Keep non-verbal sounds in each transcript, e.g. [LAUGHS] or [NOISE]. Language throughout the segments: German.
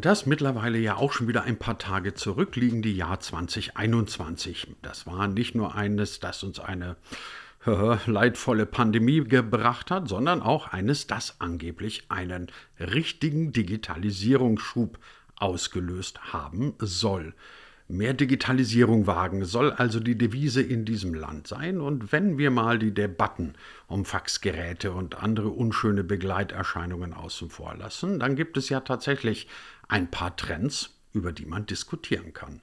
Das mittlerweile ja auch schon wieder ein paar Tage zurückliegende Jahr 2021. Das war nicht nur eines, das uns eine [LAUGHS] leidvolle Pandemie gebracht hat, sondern auch eines, das angeblich einen richtigen Digitalisierungsschub ausgelöst haben soll. Mehr Digitalisierung wagen soll also die Devise in diesem Land sein. Und wenn wir mal die Debatten um Faxgeräte und andere unschöne Begleiterscheinungen außen vor lassen, dann gibt es ja tatsächlich ein paar Trends, über die man diskutieren kann.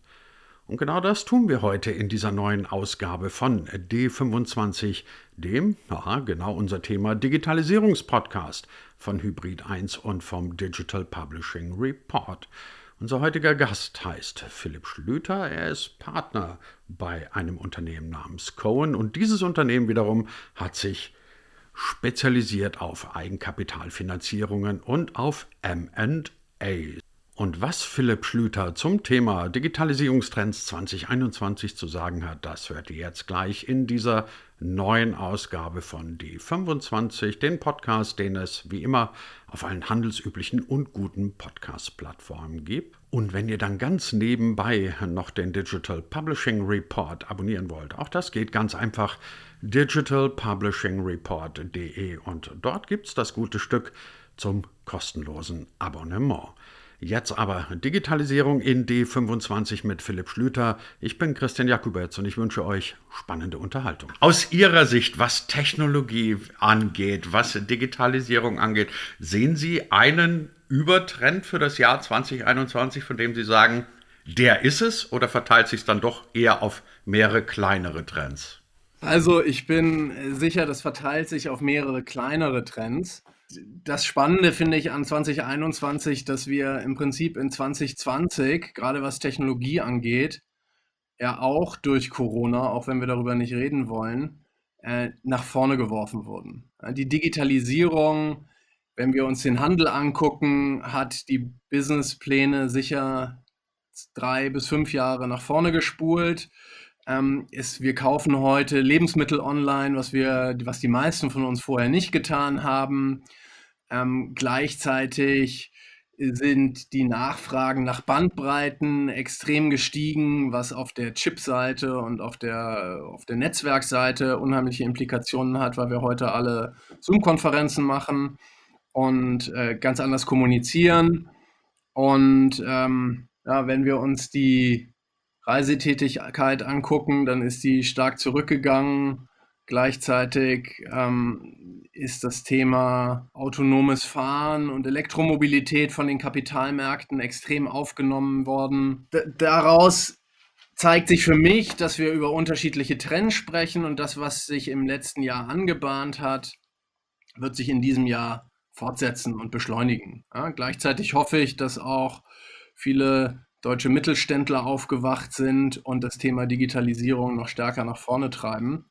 Und genau das tun wir heute in dieser neuen Ausgabe von D25, dem, aha, genau unser Thema Digitalisierungspodcast von Hybrid 1 und vom Digital Publishing Report. Unser heutiger Gast heißt Philipp Schlüter. Er ist Partner bei einem Unternehmen namens Cohen und dieses Unternehmen wiederum hat sich spezialisiert auf Eigenkapitalfinanzierungen und auf MA. Und was Philipp Schlüter zum Thema Digitalisierungstrends 2021 zu sagen hat, das hört ihr jetzt gleich in dieser neuen Ausgabe von D25, den Podcast, den es wie immer auf allen handelsüblichen und guten Podcast-Plattformen gibt. Und wenn ihr dann ganz nebenbei noch den Digital Publishing Report abonnieren wollt, auch das geht ganz einfach digitalpublishingreport.de und dort gibt es das gute Stück zum kostenlosen Abonnement. Jetzt aber Digitalisierung in D25 mit Philipp Schlüter. Ich bin Christian Jakubetz und ich wünsche euch spannende Unterhaltung. Aus Ihrer Sicht, was Technologie angeht, was Digitalisierung angeht, sehen Sie einen Übertrend für das Jahr 2021, von dem Sie sagen, der ist es oder verteilt sich es dann doch eher auf mehrere kleinere Trends? Also ich bin sicher, das verteilt sich auf mehrere kleinere Trends das Spannende finde ich an 2021, dass wir im Prinzip in 2020, gerade was Technologie angeht, ja auch durch Corona, auch wenn wir darüber nicht reden wollen, äh, nach vorne geworfen wurden. Die Digitalisierung, wenn wir uns den Handel angucken, hat die Businesspläne sicher drei bis fünf Jahre nach vorne gespult. Ähm, ist, wir kaufen heute Lebensmittel online, was wir, was die meisten von uns vorher nicht getan haben. Ähm, gleichzeitig sind die Nachfragen nach Bandbreiten extrem gestiegen, was auf der Chipseite und auf der, auf der Netzwerkseite unheimliche Implikationen hat, weil wir heute alle Zoom-Konferenzen machen und äh, ganz anders kommunizieren. Und ähm, ja, wenn wir uns die Reisetätigkeit angucken, dann ist die stark zurückgegangen. Gleichzeitig ähm, ist das Thema autonomes Fahren und Elektromobilität von den Kapitalmärkten extrem aufgenommen worden. D daraus zeigt sich für mich, dass wir über unterschiedliche Trends sprechen und das, was sich im letzten Jahr angebahnt hat, wird sich in diesem Jahr fortsetzen und beschleunigen. Ja, gleichzeitig hoffe ich, dass auch viele deutsche Mittelständler aufgewacht sind und das Thema Digitalisierung noch stärker nach vorne treiben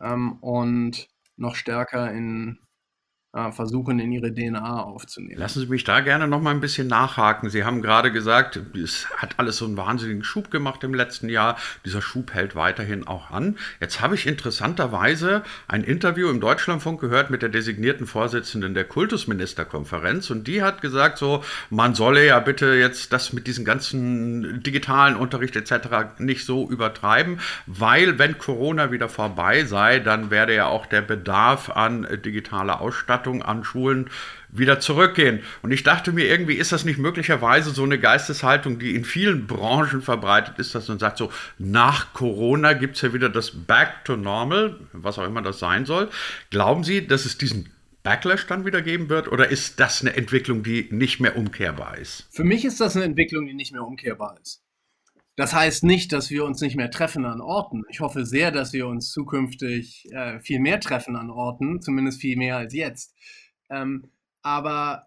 ähm, und noch stärker in versuchen, in ihre DNA aufzunehmen. Lassen Sie mich da gerne noch mal ein bisschen nachhaken. Sie haben gerade gesagt, es hat alles so einen wahnsinnigen Schub gemacht im letzten Jahr. Dieser Schub hält weiterhin auch an. Jetzt habe ich interessanterweise ein Interview im Deutschlandfunk gehört mit der designierten Vorsitzenden der Kultusministerkonferenz und die hat gesagt, so man solle ja bitte jetzt das mit diesem ganzen digitalen Unterricht etc. nicht so übertreiben, weil wenn Corona wieder vorbei sei, dann werde ja auch der Bedarf an digitaler Ausstattung Ausstattung an Schulen wieder zurückgehen. Und ich dachte mir, irgendwie ist das nicht möglicherweise so eine Geisteshaltung, die in vielen Branchen verbreitet ist, dass man sagt, so nach Corona gibt es ja wieder das Back to Normal, was auch immer das sein soll. Glauben Sie, dass es diesen Backlash dann wieder geben wird oder ist das eine Entwicklung, die nicht mehr umkehrbar ist? Für mich ist das eine Entwicklung, die nicht mehr umkehrbar ist. Das heißt nicht, dass wir uns nicht mehr treffen an Orten. Ich hoffe sehr, dass wir uns zukünftig äh, viel mehr treffen an Orten, zumindest viel mehr als jetzt. Ähm, aber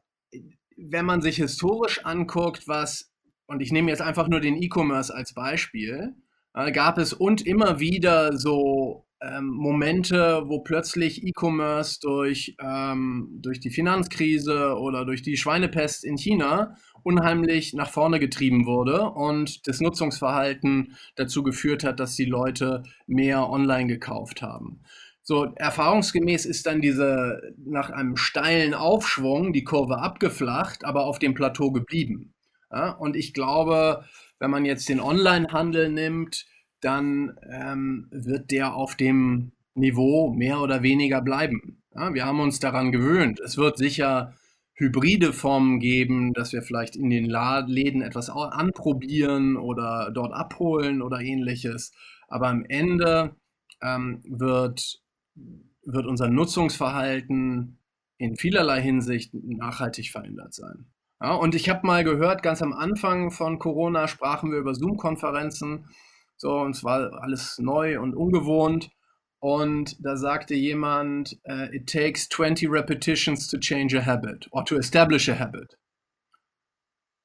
wenn man sich historisch anguckt, was, und ich nehme jetzt einfach nur den E-Commerce als Beispiel, äh, gab es und immer wieder so ähm, Momente, wo plötzlich E-Commerce durch, ähm, durch die Finanzkrise oder durch die Schweinepest in China unheimlich nach vorne getrieben wurde und das Nutzungsverhalten dazu geführt hat, dass die Leute mehr online gekauft haben. So, erfahrungsgemäß ist dann diese nach einem steilen Aufschwung die Kurve abgeflacht, aber auf dem Plateau geblieben. Ja, und ich glaube, wenn man jetzt den Onlinehandel nimmt, dann ähm, wird der auf dem Niveau mehr oder weniger bleiben. Ja, wir haben uns daran gewöhnt. Es wird sicher hybride Formen geben, dass wir vielleicht in den Läden etwas anprobieren oder dort abholen oder ähnliches. Aber am Ende ähm, wird, wird unser Nutzungsverhalten in vielerlei Hinsicht nachhaltig verändert sein. Ja, und ich habe mal gehört, ganz am Anfang von Corona sprachen wir über Zoom-Konferenzen. So, und es war alles neu und ungewohnt. Und da sagte jemand, uh, it takes 20 repetitions to change a habit or to establish a habit.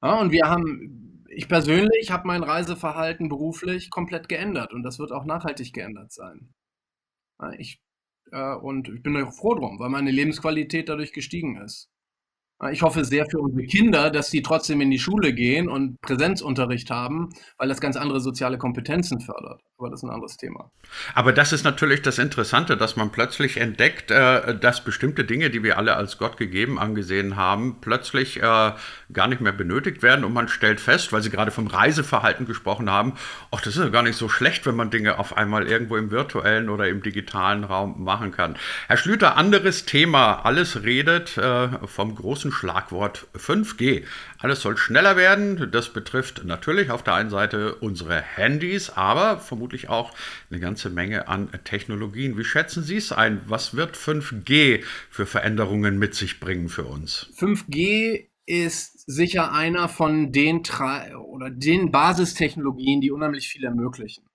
Ja, und wir haben, ich persönlich habe mein Reiseverhalten beruflich komplett geändert und das wird auch nachhaltig geändert sein. Ja, ich, äh, und ich bin auch froh drum, weil meine Lebensqualität dadurch gestiegen ist. Ich hoffe sehr für unsere Kinder, dass sie trotzdem in die Schule gehen und Präsenzunterricht haben, weil das ganz andere soziale Kompetenzen fördert. Aber das ist ein anderes Thema. Aber das ist natürlich das Interessante, dass man plötzlich entdeckt, äh, dass bestimmte Dinge, die wir alle als Gott gegeben angesehen haben, plötzlich äh, gar nicht mehr benötigt werden. Und man stellt fest, weil Sie gerade vom Reiseverhalten gesprochen haben, ach, das ist ja gar nicht so schlecht, wenn man Dinge auf einmal irgendwo im virtuellen oder im digitalen Raum machen kann. Herr Schlüter, anderes Thema. Alles redet äh, vom großen großen Schlagwort 5G. Alles soll schneller werden. Das betrifft natürlich auf der einen Seite unsere Handys, aber vermutlich auch eine ganze Menge an Technologien. Wie schätzen Sie es ein? Was wird 5G für Veränderungen mit sich bringen für uns? 5G ist sicher einer von den oder den Basistechnologien, die unheimlich viel ermöglichen.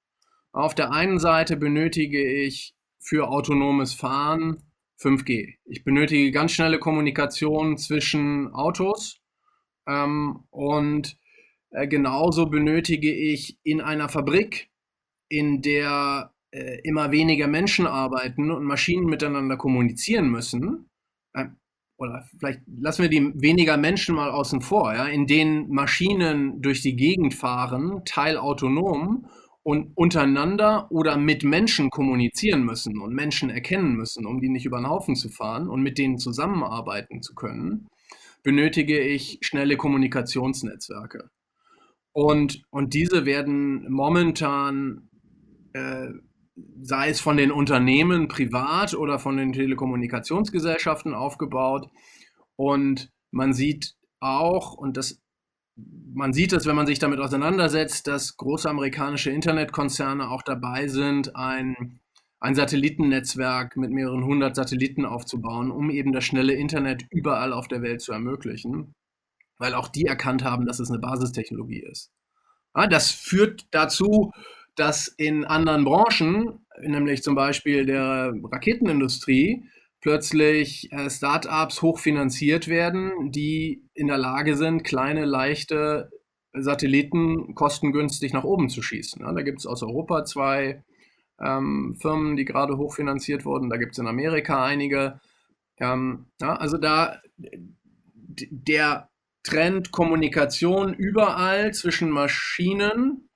Auf der einen Seite benötige ich für autonomes Fahren 5G. Ich benötige ganz schnelle Kommunikation zwischen Autos ähm, und äh, genauso benötige ich in einer Fabrik, in der äh, immer weniger Menschen arbeiten und Maschinen miteinander kommunizieren müssen, äh, oder vielleicht lassen wir die weniger Menschen mal außen vor, ja, in denen Maschinen durch die Gegend fahren, teilautonom und untereinander oder mit Menschen kommunizieren müssen und Menschen erkennen müssen, um die nicht über den Haufen zu fahren und mit denen zusammenarbeiten zu können, benötige ich schnelle Kommunikationsnetzwerke. Und, und diese werden momentan, äh, sei es von den Unternehmen privat oder von den Telekommunikationsgesellschaften aufgebaut. Und man sieht auch, und das man sieht es, wenn man sich damit auseinandersetzt, dass große amerikanische Internetkonzerne auch dabei sind, ein, ein Satellitennetzwerk mit mehreren hundert Satelliten aufzubauen, um eben das schnelle Internet überall auf der Welt zu ermöglichen, weil auch die erkannt haben, dass es eine Basistechnologie ist. Ja, das führt dazu, dass in anderen Branchen, nämlich zum Beispiel der Raketenindustrie, plötzlich äh, Startups hochfinanziert werden, die in der Lage sind, kleine, leichte Satelliten kostengünstig nach oben zu schießen. Da gibt es aus Europa zwei ähm, Firmen, die gerade hochfinanziert wurden. Da gibt es in Amerika einige. Ähm, ja, also da der Trend Kommunikation überall zwischen Maschinen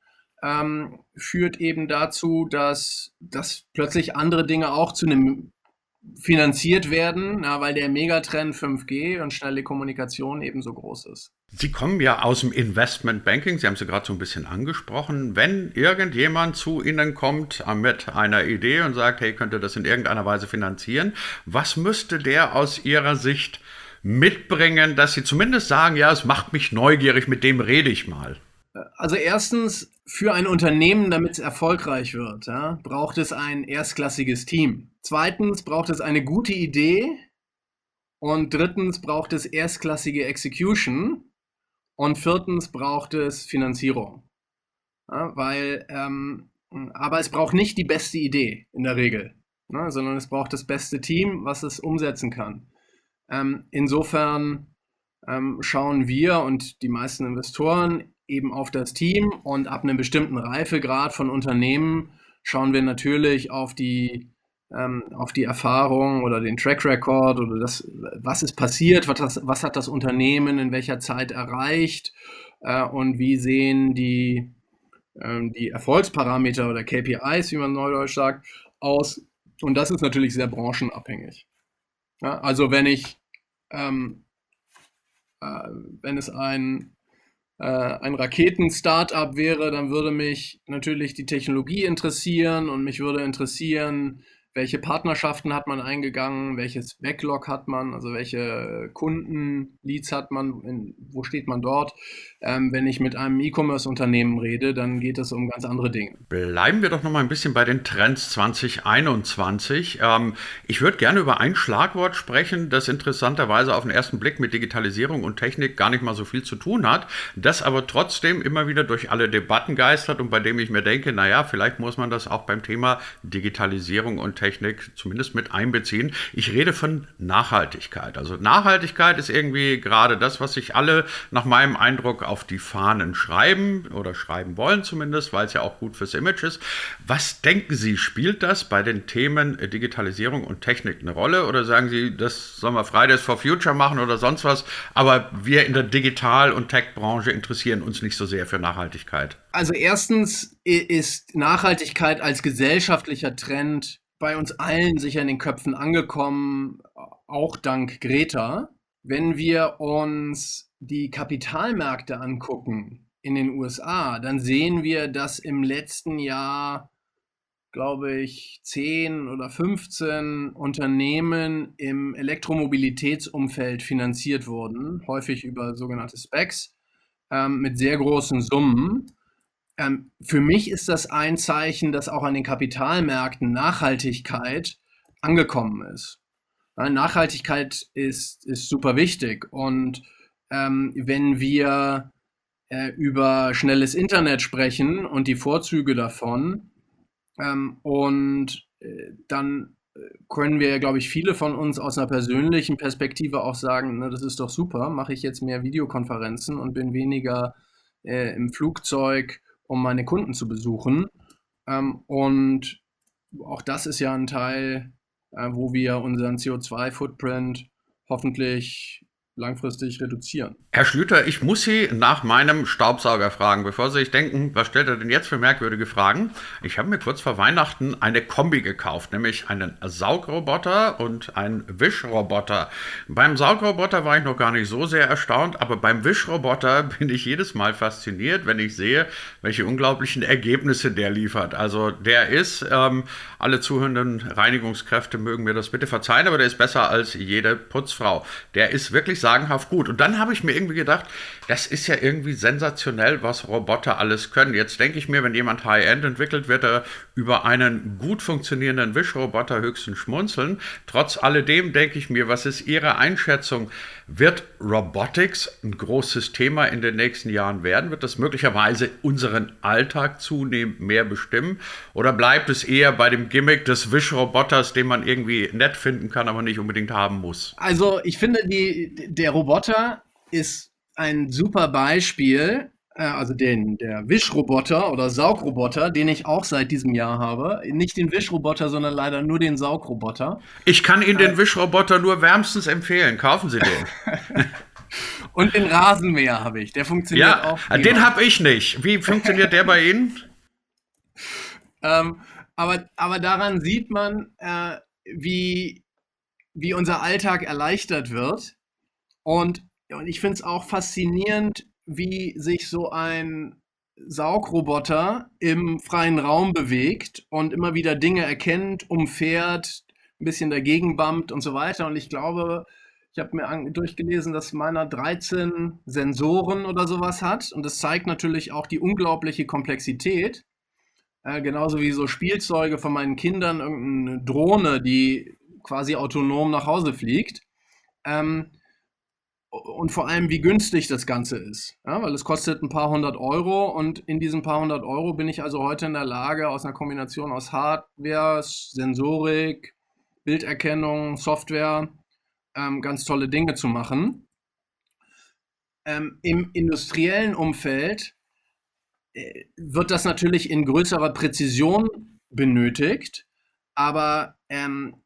ähm, führt eben dazu, dass, dass plötzlich andere Dinge auch zu einem finanziert werden, na, weil der Megatrend 5G und schnelle Kommunikation ebenso groß ist. Sie kommen ja aus dem Investment Banking, Sie haben es gerade so ein bisschen angesprochen. Wenn irgendjemand zu Ihnen kommt mit einer Idee und sagt, hey, könnte das in irgendeiner Weise finanzieren, was müsste der aus Ihrer Sicht mitbringen, dass Sie zumindest sagen, ja, es macht mich neugierig, mit dem rede ich mal? Also erstens, für ein Unternehmen, damit es erfolgreich wird, ja, braucht es ein erstklassiges Team. Zweitens braucht es eine gute Idee. Und drittens braucht es erstklassige Execution. Und viertens braucht es Finanzierung. Ja, weil, ähm, aber es braucht nicht die beste Idee in der Regel, ne, sondern es braucht das beste Team, was es umsetzen kann. Ähm, insofern ähm, schauen wir und die meisten Investoren eben auf das Team und ab einem bestimmten Reifegrad von Unternehmen schauen wir natürlich auf die, ähm, auf die Erfahrung oder den Track Record oder das, was ist passiert, was, das, was hat das Unternehmen in welcher Zeit erreicht äh, und wie sehen die, ähm, die Erfolgsparameter oder KPIs, wie man neudeutsch sagt, aus. Und das ist natürlich sehr branchenabhängig. Ja, also wenn ich, ähm, äh, wenn es ein ein Raketen-Startup wäre, dann würde mich natürlich die Technologie interessieren und mich würde interessieren, welche Partnerschaften hat man eingegangen, welches Backlog hat man, also welche Kundenleads hat man, in, wo steht man dort. Ähm, wenn ich mit einem E-Commerce-Unternehmen rede, dann geht es um ganz andere Dinge. Bleiben wir doch noch mal ein bisschen bei den Trends 2021. Ähm, ich würde gerne über ein Schlagwort sprechen, das interessanterweise auf den ersten Blick mit Digitalisierung und Technik gar nicht mal so viel zu tun hat, das aber trotzdem immer wieder durch alle Debatten geistert und bei dem ich mir denke, naja, vielleicht muss man das auch beim Thema Digitalisierung und Technik Technik zumindest mit einbeziehen. Ich rede von Nachhaltigkeit. Also Nachhaltigkeit ist irgendwie gerade das, was sich alle nach meinem Eindruck auf die Fahnen schreiben oder schreiben wollen zumindest, weil es ja auch gut fürs Image ist. Was denken Sie, spielt das bei den Themen Digitalisierung und Technik eine Rolle oder sagen Sie, das sollen wir Fridays for Future machen oder sonst was, aber wir in der Digital- und Tech-Branche interessieren uns nicht so sehr für Nachhaltigkeit? Also erstens ist Nachhaltigkeit als gesellschaftlicher Trend bei uns allen sicher in den Köpfen angekommen, auch dank Greta. Wenn wir uns die Kapitalmärkte angucken in den USA, dann sehen wir, dass im letzten Jahr, glaube ich, 10 oder 15 Unternehmen im Elektromobilitätsumfeld finanziert wurden, häufig über sogenannte Specs, ähm, mit sehr großen Summen. Ähm, für mich ist das ein Zeichen, dass auch an den Kapitalmärkten Nachhaltigkeit angekommen ist. Ja, Nachhaltigkeit ist, ist super wichtig. Und ähm, wenn wir äh, über schnelles Internet sprechen und die Vorzüge davon, ähm, und äh, dann äh, können wir, glaube ich, viele von uns aus einer persönlichen Perspektive auch sagen, na, das ist doch super, mache ich jetzt mehr Videokonferenzen und bin weniger äh, im Flugzeug um meine Kunden zu besuchen. Ähm, und auch das ist ja ein Teil, äh, wo wir unseren CO2-Footprint hoffentlich langfristig reduzieren. Herr Schlüter, ich muss Sie nach meinem Staubsauger fragen, bevor Sie sich denken, was stellt er denn jetzt für merkwürdige Fragen? Ich habe mir kurz vor Weihnachten eine Kombi gekauft, nämlich einen Saugroboter und einen Wischroboter. Beim Saugroboter war ich noch gar nicht so sehr erstaunt, aber beim Wischroboter [LAUGHS] bin ich jedes Mal fasziniert, wenn ich sehe, welche unglaublichen Ergebnisse der liefert. Also der ist, ähm, alle zuhörenden Reinigungskräfte mögen mir das bitte verzeihen, aber der ist besser als jede Putzfrau. Der ist wirklich sagenhaft gut. Und dann habe ich mir irgendwie gedacht, das ist ja irgendwie sensationell, was Roboter alles können. Jetzt denke ich mir, wenn jemand High-End entwickelt, wird er über einen gut funktionierenden Wischroboter höchstens schmunzeln. Trotz alledem denke ich mir, was ist Ihre Einschätzung? Wird Robotics ein großes Thema in den nächsten Jahren werden? Wird das möglicherweise unseren Alltag zunehmend mehr bestimmen? Oder bleibt es eher bei dem Gimmick des Wischroboters, den man irgendwie nett finden kann, aber nicht unbedingt haben muss? Also ich finde, die, der Roboter ist ein super Beispiel, also den, der Wischroboter oder Saugroboter, den ich auch seit diesem Jahr habe. Nicht den Wischroboter, sondern leider nur den Saugroboter. Ich kann Ihnen den äh, Wischroboter nur wärmstens empfehlen. Kaufen Sie den. [LAUGHS] Und den Rasenmäher habe ich. Der funktioniert ja, auch. Prima. Den habe ich nicht. Wie funktioniert der bei Ihnen? ähm, aber, aber daran sieht man, äh, wie, wie unser Alltag erleichtert wird. Und, und ich finde es auch faszinierend, wie sich so ein Saugroboter im freien Raum bewegt und immer wieder Dinge erkennt, umfährt, ein bisschen dagegen bumpt und so weiter. Und ich glaube, ich habe mir durchgelesen, dass meiner 13 Sensoren oder sowas hat. Und das zeigt natürlich auch die unglaubliche Komplexität. Äh, genauso wie so Spielzeuge von meinen Kindern, irgendeine Drohne, die quasi autonom nach Hause fliegt. Ähm, und vor allem, wie günstig das Ganze ist. Ja, weil es kostet ein paar hundert Euro und in diesen paar hundert Euro bin ich also heute in der Lage, aus einer Kombination aus Hardware, Sensorik, Bilderkennung, Software, ähm, ganz tolle Dinge zu machen. Ähm, Im industriellen Umfeld äh, wird das natürlich in größerer Präzision benötigt, aber ähm,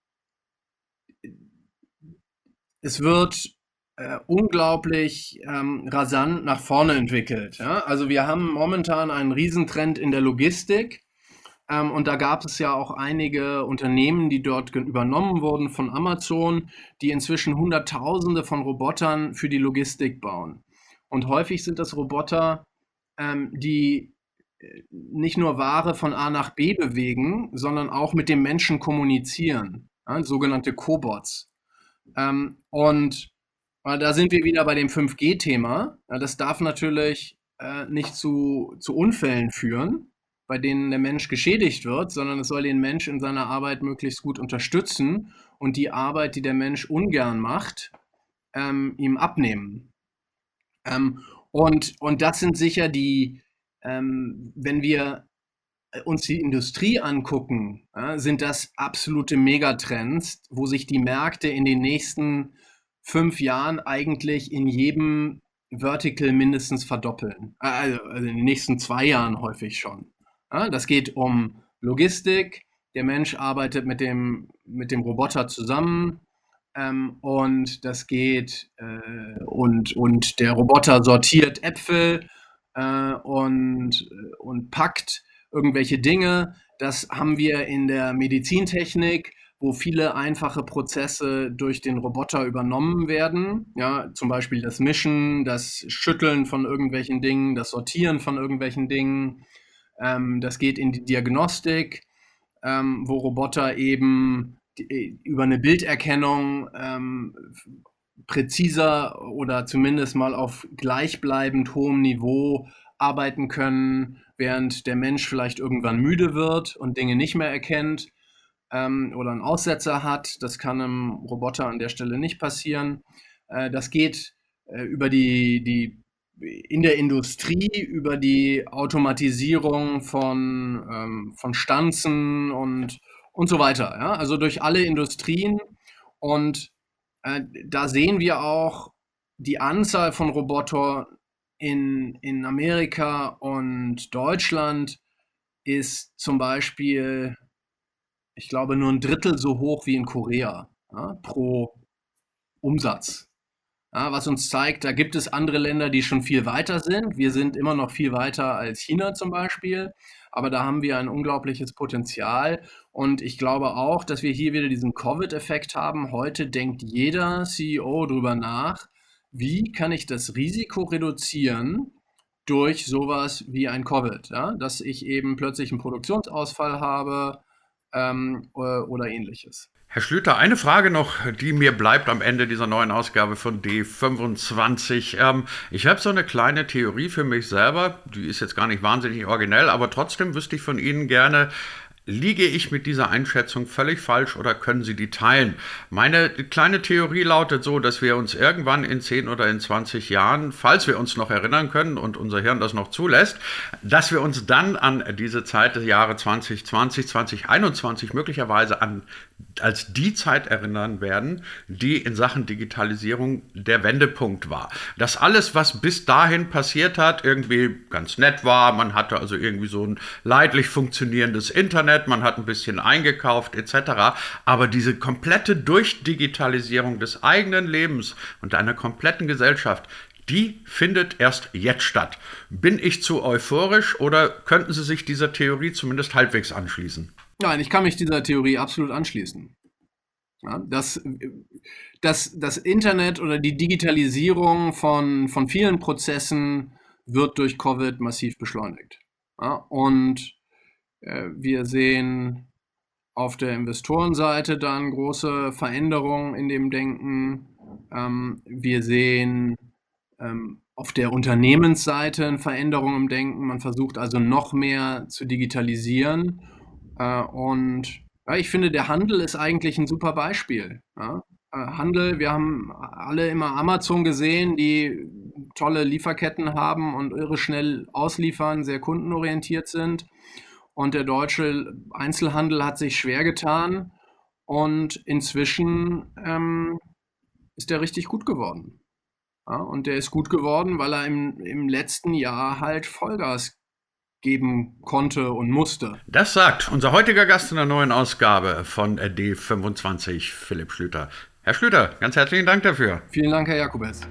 es wird äh, unglaublich ähm, rasant nach vorne entwickelt. Ja? Also wir haben momentan einen Riesentrend in der Logistik. Ähm, und da gab es ja auch einige Unternehmen, die dort übernommen wurden von Amazon, die inzwischen Hunderttausende von Robotern für die Logistik bauen. Und häufig sind das Roboter, ähm, die äh, nicht nur Ware von A nach B bewegen, sondern auch mit dem Menschen kommunizieren, ja, sogenannte Cobots. Ähm, und da sind wir wieder bei dem 5G-Thema. Ja, das darf natürlich äh, nicht zu, zu Unfällen führen, bei denen der Mensch geschädigt wird, sondern es soll den Mensch in seiner Arbeit möglichst gut unterstützen und die Arbeit, die der Mensch ungern macht, ähm, ihm abnehmen. Ähm, und, und das sind sicher die, ähm, wenn wir uns die Industrie angucken, ja, sind das absolute Megatrends, wo sich die Märkte in den nächsten fünf Jahren eigentlich in jedem Vertical mindestens verdoppeln. Also, also in den nächsten zwei Jahren häufig schon. Das geht um Logistik. Der Mensch arbeitet mit dem, mit dem Roboter zusammen. Ähm, und das geht äh, und, und der Roboter sortiert Äpfel äh, und, und packt irgendwelche Dinge. Das haben wir in der Medizintechnik, wo viele einfache Prozesse durch den Roboter übernommen werden. Ja, zum Beispiel das Mischen, das Schütteln von irgendwelchen Dingen, das Sortieren von irgendwelchen Dingen. Ähm, das geht in die Diagnostik, ähm, wo Roboter eben die, über eine Bilderkennung ähm, präziser oder zumindest mal auf gleichbleibend hohem Niveau arbeiten können, während der Mensch vielleicht irgendwann müde wird und Dinge nicht mehr erkennt ähm, oder einen Aussetzer hat. Das kann einem Roboter an der Stelle nicht passieren. Äh, das geht äh, über die, die in der Industrie über die Automatisierung von, ähm, von Stanzen und, und so weiter. Ja? Also durch alle Industrien. Und äh, da sehen wir auch die Anzahl von Robotern in, in Amerika und Deutschland ist zum Beispiel, ich glaube, nur ein Drittel so hoch wie in Korea ja, pro Umsatz. Ja, was uns zeigt, da gibt es andere Länder, die schon viel weiter sind. Wir sind immer noch viel weiter als China zum Beispiel, aber da haben wir ein unglaubliches Potenzial. Und ich glaube auch, dass wir hier wieder diesen Covid-Effekt haben. Heute denkt jeder CEO darüber nach, wie kann ich das Risiko reduzieren durch sowas wie ein Covid, ja? dass ich eben plötzlich einen Produktionsausfall habe ähm, oder ähnliches. Herr Schlüter, eine Frage noch, die mir bleibt am Ende dieser neuen Ausgabe von D25. Ähm, ich habe so eine kleine Theorie für mich selber, die ist jetzt gar nicht wahnsinnig originell, aber trotzdem wüsste ich von Ihnen gerne, Liege ich mit dieser Einschätzung völlig falsch oder können Sie die teilen? Meine kleine Theorie lautet so, dass wir uns irgendwann in 10 oder in 20 Jahren, falls wir uns noch erinnern können und unser Hirn das noch zulässt, dass wir uns dann an diese Zeit des Jahres 2020, 2021 möglicherweise an als die Zeit erinnern werden, die in Sachen Digitalisierung der Wendepunkt war. Dass alles, was bis dahin passiert hat, irgendwie ganz nett war. Man hatte also irgendwie so ein leidlich funktionierendes Internet, man hat ein bisschen eingekauft etc. Aber diese komplette Durchdigitalisierung des eigenen Lebens und einer kompletten Gesellschaft, die findet erst jetzt statt. Bin ich zu euphorisch oder könnten Sie sich dieser Theorie zumindest halbwegs anschließen? Nein, ich kann mich dieser Theorie absolut anschließen. Ja, das, das, das Internet oder die Digitalisierung von, von vielen Prozessen wird durch Covid massiv beschleunigt. Ja, und äh, wir sehen auf der Investorenseite dann große Veränderungen in dem Denken. Ähm, wir sehen ähm, auf der Unternehmensseite eine Veränderung im Denken. Man versucht also noch mehr zu digitalisieren. Äh, und ja, ich finde, der Handel ist eigentlich ein super Beispiel. Ja? Äh, Handel, wir haben alle immer Amazon gesehen, die tolle Lieferketten haben und irre schnell ausliefern, sehr kundenorientiert sind. Und der deutsche Einzelhandel hat sich schwer getan und inzwischen ähm, ist der richtig gut geworden. Ja, und der ist gut geworden, weil er im, im letzten Jahr halt Vollgas geben konnte und musste. Das sagt unser heutiger Gast in der neuen Ausgabe von D25, Philipp Schlüter. Herr Schlüter, ganz herzlichen Dank dafür. Vielen Dank, Herr Jakobetz.